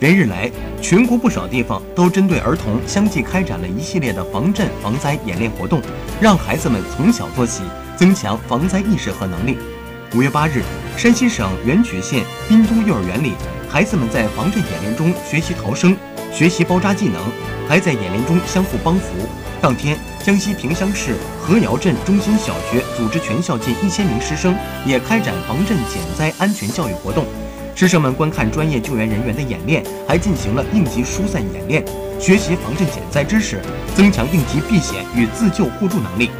连日来，全国不少地方都针对儿童相继开展了一系列的防震防灾演练活动，让孩子们从小做起，增强防灾意识和能力。五月八日，山西省垣曲县滨都幼儿园里，孩子们在防震演练中学习逃生、学习包扎技能，还在演练中相互帮扶。当天，江西萍乡市河窑镇中心小学组织全校近一千名师生也开展防震减灾安全教育活动。师生们观看专业救援人员的演练，还进行了应急疏散演练，学习防震减灾知识，增强应急避险与自救互助能力。